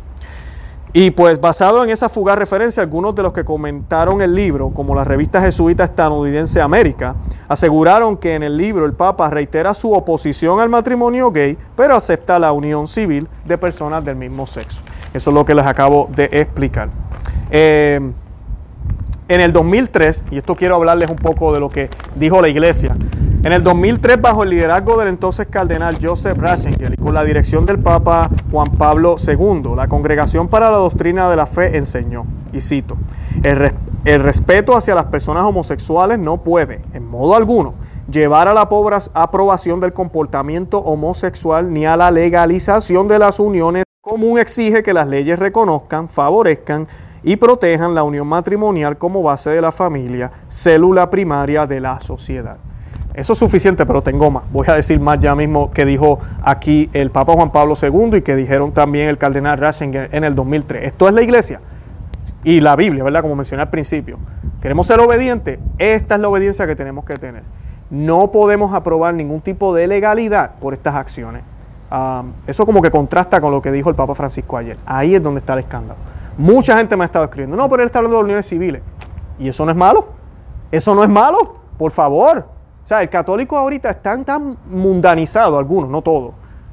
Y pues basado en esa fugaz referencia, algunos de los que comentaron el libro, como la revista jesuita estadounidense América, aseguraron que en el libro el Papa reitera su oposición al matrimonio gay, pero acepta la unión civil de personas del mismo sexo. Eso es lo que les acabo de explicar. Eh, en el 2003, y esto quiero hablarles un poco de lo que dijo la iglesia, en el 2003, bajo el liderazgo del entonces cardenal Joseph Ratzinger y con la dirección del Papa Juan Pablo II, la Congregación para la Doctrina de la Fe enseñó, y cito, el, respeto hacia las personas homosexuales no puede, en modo alguno, llevar a la aprobación del comportamiento homosexual ni a la legalización de las uniones común exige que las leyes reconozcan, favorezcan y protejan la unión matrimonial como base de la familia, célula primaria de la sociedad. Eso es suficiente, pero tengo más. Voy a decir más ya mismo que dijo aquí el Papa Juan Pablo II y que dijeron también el cardenal Ratzinger en el 2003. Esto es la iglesia y la Biblia, ¿verdad? Como mencioné al principio. ¿Queremos ser obedientes? Esta es la obediencia que tenemos que tener. No podemos aprobar ningún tipo de legalidad por estas acciones. eso como que contrasta con lo que dijo el Papa Francisco ayer. Ahí es donde está el escándalo. Mucha gente me ha estado escribiendo, no, pero él está hablando de uniones civiles. ¿Y eso no es malo? ¿Eso no es malo? Por favor. O sea, el católico ahorita está tan mundanizado, algunos, no todos,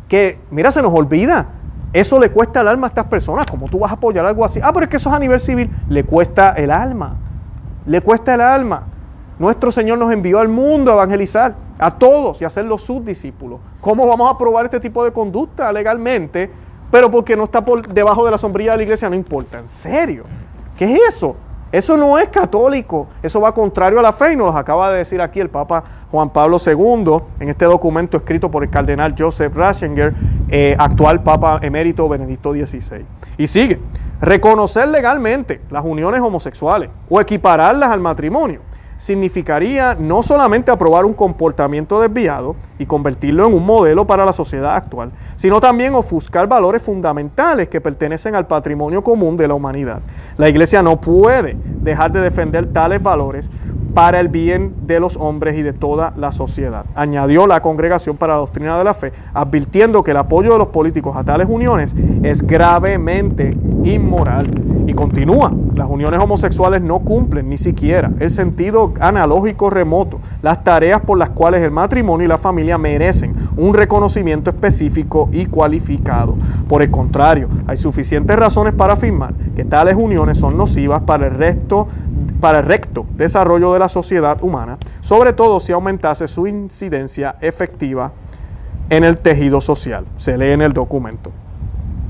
que, mira, se nos olvida. Eso le cuesta el alma a estas personas. ¿Cómo tú vas a apoyar algo así? Ah, pero es que eso es a nivel civil. Le cuesta el alma. Le cuesta el alma. Nuestro Señor nos envió al mundo a evangelizar a todos y a hacerlos sus discípulos. ¿Cómo vamos a aprobar este tipo de conducta legalmente? Pero porque no está por debajo de la sombrilla de la iglesia, no importa. ¿En serio? ¿Qué es eso? Eso no es católico, eso va contrario a la fe y nos acaba de decir aquí el Papa Juan Pablo II en este documento escrito por el cardenal Joseph Ratzinger, eh, actual Papa emérito Benedicto XVI. Y sigue, reconocer legalmente las uniones homosexuales o equipararlas al matrimonio significaría no solamente aprobar un comportamiento desviado y convertirlo en un modelo para la sociedad actual, sino también ofuscar valores fundamentales que pertenecen al patrimonio común de la humanidad. La Iglesia no puede dejar de defender tales valores para el bien de los hombres y de toda la sociedad. Añadió la Congregación para la Doctrina de la Fe, advirtiendo que el apoyo de los políticos a tales uniones es gravemente inmoral. Y continúa, las uniones homosexuales no cumplen ni siquiera el sentido analógico remoto, las tareas por las cuales el matrimonio y la familia merecen un reconocimiento específico y cualificado. Por el contrario, hay suficientes razones para afirmar que tales uniones son nocivas para el resto para el recto desarrollo de la sociedad humana, sobre todo si aumentase su incidencia efectiva en el tejido social. Se lee en el documento.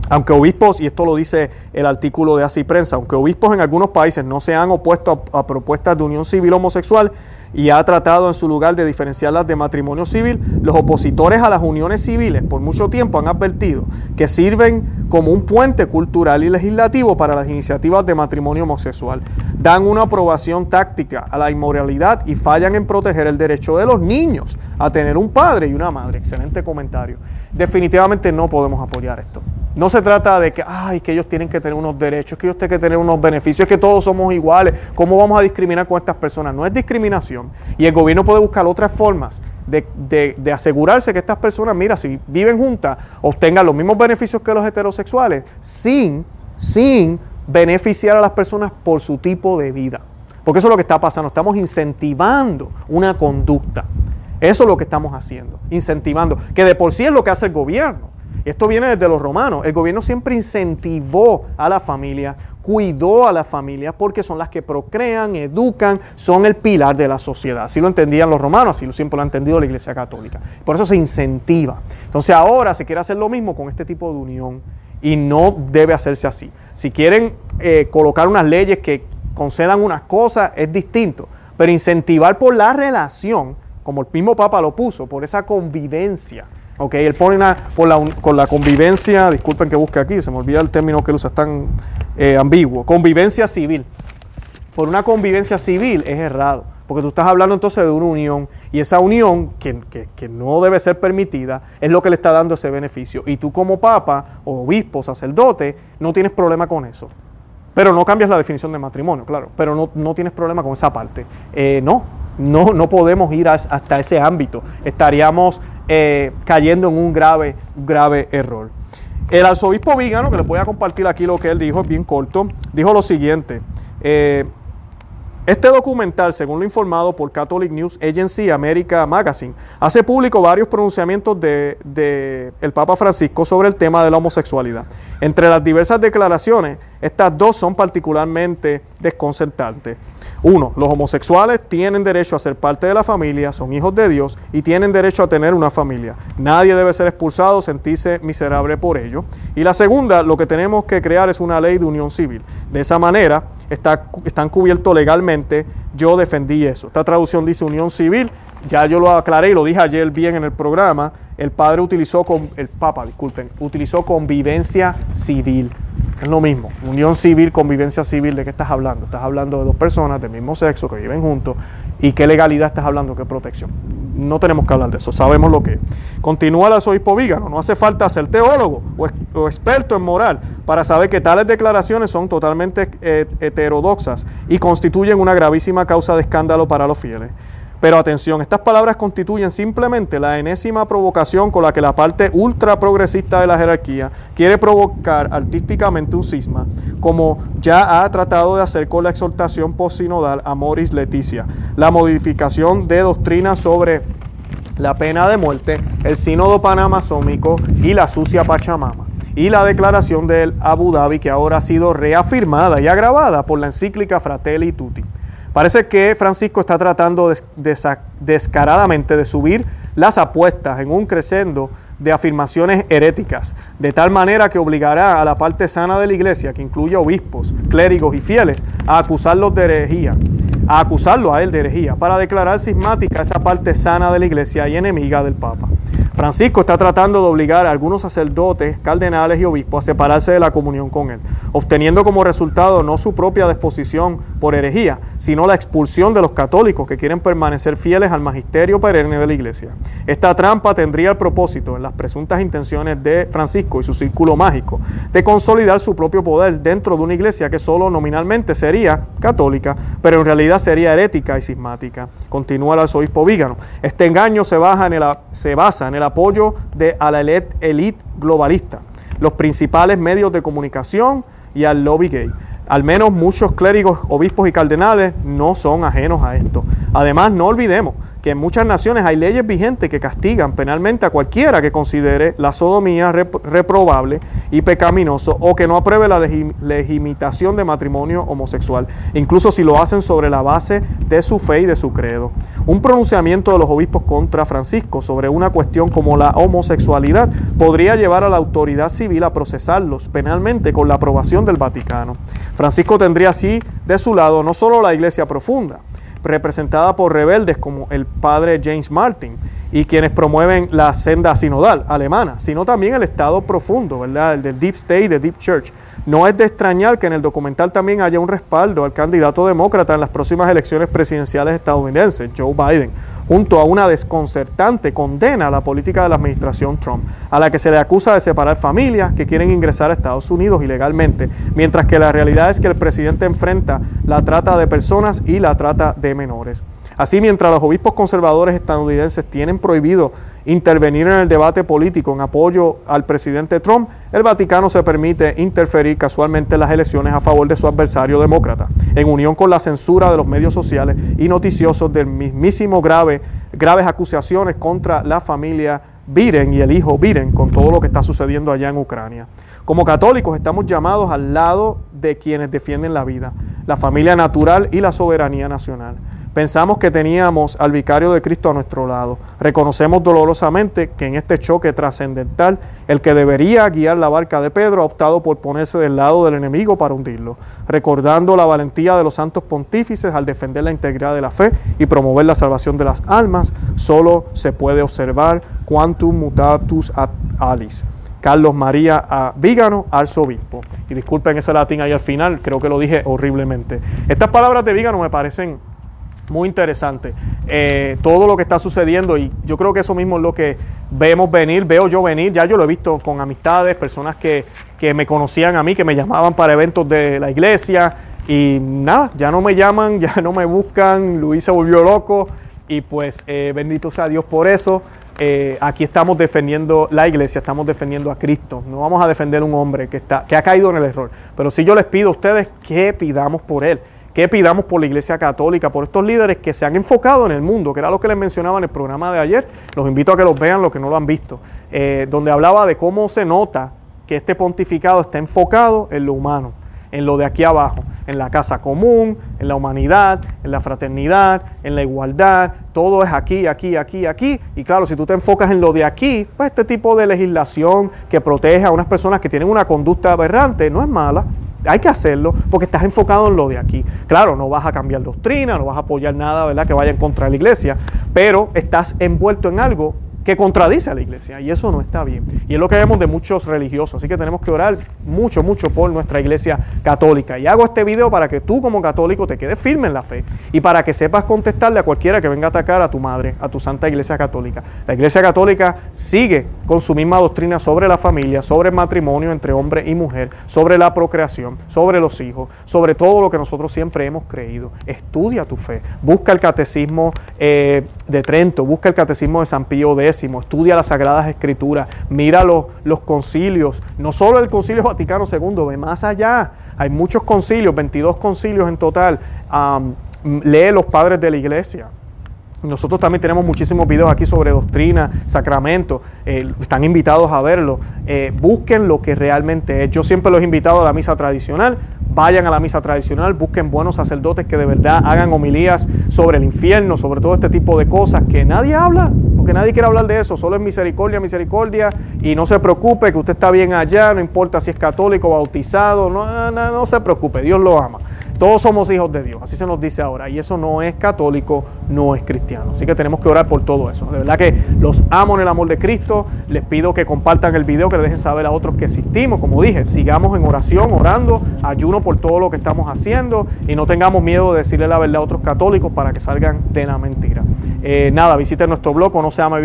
Aunque obispos, y esto lo dice el artículo de Así Prensa, aunque obispos en algunos países no se han opuesto a, a propuestas de unión civil homosexual, y ha tratado en su lugar de diferenciarlas de matrimonio civil, los opositores a las uniones civiles por mucho tiempo han advertido que sirven como un puente cultural y legislativo para las iniciativas de matrimonio homosexual. Dan una aprobación táctica a la inmoralidad y fallan en proteger el derecho de los niños a tener un padre y una madre. Excelente comentario. Definitivamente no podemos apoyar esto. No se trata de que, ay, que ellos tienen que tener unos derechos, que ellos tienen que tener unos beneficios, que todos somos iguales. ¿Cómo vamos a discriminar con estas personas? No es discriminación. Y el gobierno puede buscar otras formas de, asegurarse que estas personas, mira, si viven juntas, obtengan los mismos beneficios que los heterosexuales, sin, sin beneficiar a las personas por su tipo de vida. Porque eso es lo que está pasando. Estamos incentivando una conducta. Eso es lo que estamos haciendo, incentivando, que de por sí es lo que hace el gobierno. Esto viene desde los romanos. El gobierno siempre incentivó a la familia, cuidó a la familia porque son las que procrean, educan, son el pilar de la sociedad. Así lo entendían los romanos, así lo siempre lo ha entendido la Iglesia Católica. Por eso se incentiva. Entonces ahora se quiere hacer lo mismo con este tipo de unión y no debe hacerse así. Si quieren eh, colocar unas leyes que concedan unas cosas, es distinto. Pero incentivar por la relación, como el mismo Papa lo puso, por esa convivencia Ok, él pone por la, con la convivencia, disculpen que busque aquí, se me olvida el término que él usa, es tan eh, ambiguo. Convivencia civil. Por una convivencia civil es errado, porque tú estás hablando entonces de una unión, y esa unión, que, que, no debe ser permitida, es lo que le está dando ese beneficio. Y tú como papa, o obispo, sacerdote, no tienes problema con eso. Pero no cambias la definición de matrimonio, claro, pero no, no tienes problema con esa parte. Eh, no, no, no podemos ir hasta ese ámbito. Estaríamos eh, cayendo en un grave, grave error. El arzobispo Vígano, que les voy a compartir aquí lo que él dijo, es bien corto, dijo lo siguiente. Eh, este documental, según lo informado por Catholic News Agency America Magazine, hace público varios pronunciamientos del de, Papa Francisco sobre el tema de la homosexualidad. Entre las diversas declaraciones, estas dos son particularmente desconcertantes. Uno, los homosexuales tienen derecho a ser parte de la familia, son hijos de Dios y tienen derecho a tener una familia. Nadie debe ser expulsado, sentirse miserable por ello. Y la segunda, lo que tenemos que crear es una ley de unión civil. De esa manera está, están cubiertos legalmente. Yo defendí eso. Esta traducción dice unión civil. Ya yo lo aclaré y lo dije ayer bien en el programa. El padre utilizó, con, el papa, disculpen, utilizó convivencia civil. Es lo mismo, unión civil, convivencia civil, ¿de qué estás hablando? Estás hablando de dos personas del mismo sexo que viven juntos y qué legalidad estás hablando, qué protección. no tenemos que hablar de eso, sabemos lo que es. Continúa el arzobispo Vígano, no hace falta ser teólogo o, experto en moral para saber que tales declaraciones son totalmente eh, heterodoxas y constituyen una gravísima causa de escándalo para los fieles. Pero atención, estas palabras constituyen simplemente la enésima provocación con la que la parte ultra progresista de la jerarquía quiere provocar artísticamente un cisma, como ya ha tratado de hacer con la exhortación posinodal a Moris Leticia, la modificación de doctrina sobre la pena de muerte, el sínodo panamazómico y la sucia Pachamama y la declaración del Abu Dhabi que ahora ha sido reafirmada y agravada por la encíclica Fratelli Tutti. Parece que Francisco está tratando descaradamente de subir las apuestas en un crescendo de afirmaciones heréticas, de tal manera que obligará a la parte sana de la iglesia, que incluye obispos, clérigos y fieles, a acusarlos de herejía, a acusarlo a él de herejía, para declarar cismática esa parte sana de la iglesia y enemiga del Papa. Francisco está tratando de obligar a algunos sacerdotes, cardenales y obispos a separarse de la comunión con él, obteniendo como resultado no su propia disposición por herejía, sino la expulsión de los católicos que quieren permanecer fieles al magisterio perenne de la iglesia. Esta trampa tendría el propósito, en las presuntas intenciones de Francisco y su círculo mágico, de consolidar su propio poder dentro de una iglesia que solo nominalmente sería católica, pero en realidad sería herética y cismática. Continúa el arzobispo Vígano. Este engaño se, se basa en el apoyo de la elite globalista, los principales medios de comunicación y al lobby gay. Al menos muchos clérigos, obispos y cardenales no son ajenos a esto. Además, no olvidemos que en muchas naciones hay leyes vigentes que castigan penalmente a cualquiera que considere la sodomía reprobable y pecaminoso o que no apruebe la legitimación de matrimonio homosexual, incluso si lo hacen sobre la base de su fe y de su credo. Un pronunciamiento de los obispos contra Francisco sobre una cuestión como la homosexualidad podría llevar a la autoridad civil a procesarlos penalmente con la aprobación del Vaticano. Francisco tendría así de su lado no solo la iglesia profunda, representada por rebeldes como el padre James Martin y quienes promueven la senda sinodal alemana, sino también el Estado profundo, ¿verdad? El del Deep State, de Deep Church. No es de extrañar que en el documental también haya un respaldo al candidato demócrata en las próximas elecciones presidenciales estadounidenses, Joe Biden, junto a una desconcertante condena a la política de la administración Trump, a la que se le acusa de separar familias que quieren ingresar a Estados Unidos ilegalmente, mientras que la realidad es que el presidente enfrenta la trata de personas y la trata de menores. Así, mientras los obispos conservadores estadounidenses tienen prohibido intervenir en el debate político en apoyo al presidente Trump, el Vaticano se permite interferir casualmente en las elecciones a favor de su adversario demócrata, en unión con la censura de los medios sociales y noticiosos del mismísimo grave, graves acusaciones contra la familia Biden y el hijo Biden con todo lo que está sucediendo allá en Ucrania. Como católicos estamos llamados al lado de quienes defienden la vida, la familia natural y la soberanía nacional. Pensamos que teníamos al vicario de Cristo a nuestro lado. Reconocemos dolorosamente que en este choque trascendental, el que debería guiar la barca de Pedro ha optado por ponerse del lado del enemigo para hundirlo, recordando la valentía de los santos pontífices al defender la integridad de la fe y promover la salvación de las almas, solo se puede observar quantum mutatus ad alis. Carlos María Vígano, arzobispo. Y disculpen ese latín ahí al final, creo que lo dije horriblemente. Estas palabras de Vígano me parecen muy interesante. Eh, todo lo que está sucediendo y yo creo que eso mismo es lo que vemos venir, veo yo venir, ya yo lo he visto con amistades, personas que, me conocían a mí, que me llamaban para eventos de la iglesia y nada, ya no me llaman, ya no me buscan, Luis se volvió loco y pues eh, bendito sea Dios por eso. Eh, aquí estamos defendiendo la iglesia, estamos defendiendo a Cristo. No vamos a defender un hombre que, está, que ha caído en el error. Pero si yo les pido a ustedes que pidamos por él que pidamos por la Iglesia Católica, por estos líderes que se han enfocado en el mundo, que era lo que les mencionaba en el programa de ayer. Los invito a que los vean, los que no lo han visto, eh, donde hablaba de cómo se nota que este pontificado está enfocado en lo humano, en lo de aquí abajo, en la casa común, en la humanidad, en la fraternidad, en la igualdad, todo es aquí, aquí, aquí, aquí. Y claro, si tú te enfocas en lo de aquí, pues este tipo de legislación que protege a unas personas que tienen una conducta aberrante no es mala, hay que hacerlo porque estás enfocado en lo de aquí. Claro, no vas a cambiar doctrina, no vas a apoyar nada ¿verdad? que vaya en contra de la iglesia, pero estás envuelto en algo que contradice a la iglesia y eso no está bien. Y es lo que vemos de muchos religiosos, así que tenemos que orar mucho, mucho por nuestra iglesia católica. Y hago este video para que tú como católico te quedes firme en la fe y para que sepas contestarle a cualquiera que venga a atacar a tu madre, a tu santa iglesia católica. La iglesia católica sigue con su misma doctrina sobre la familia, sobre el matrimonio entre hombre y mujer, sobre la procreación, sobre los hijos, sobre todo lo que nosotros siempre hemos creído. Estudia tu fe, busca el catecismo eh, de Trento, busca el catecismo de San Pío X, estudia las Sagradas Escrituras, mira los, los concilios, no solo el concilio Vaticano II, ve más allá, hay muchos concilios, 22 concilios en total, lee los padres de la iglesia. Nosotros también tenemos muchísimos videos aquí sobre doctrina, sacramento. Eh, están invitados a verlo. Eh, busquen lo que realmente es. Yo siempre los he invitado a la misa tradicional. Vayan a la misa tradicional, busquen buenos sacerdotes que de verdad hagan homilías sobre el infierno, sobre todo este tipo de cosas que nadie habla, porque nadie quiere hablar de eso. Solo es misericordia, misericordia. Y no se preocupe que usted está bien allá, no importa si es católico, bautizado, no, no se preocupe, Dios lo ama. Todos somos hijos de Dios, así se nos dice ahora, y eso no es católico, no es cristiano. Así que tenemos que orar por todo eso. De verdad que los amo en el amor de Cristo, les pido que compartan el video, que le dejen saber a otros que existimos, como dije, sigamos en oración, orando, ayuno por todo lo que estamos haciendo y no tengamos miedo de decirle la verdad a otros católicos para que salgan de la mentira. Eh, nada, visiten nuestro blog, no se llama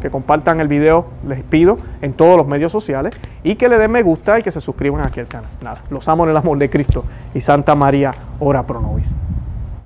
que compartan el video, les pido, en todos los medios sociales y que le den me gusta y que se suscriban aquí al canal. Nada, los amo en el amor de Cristo y María, ora pro nobis.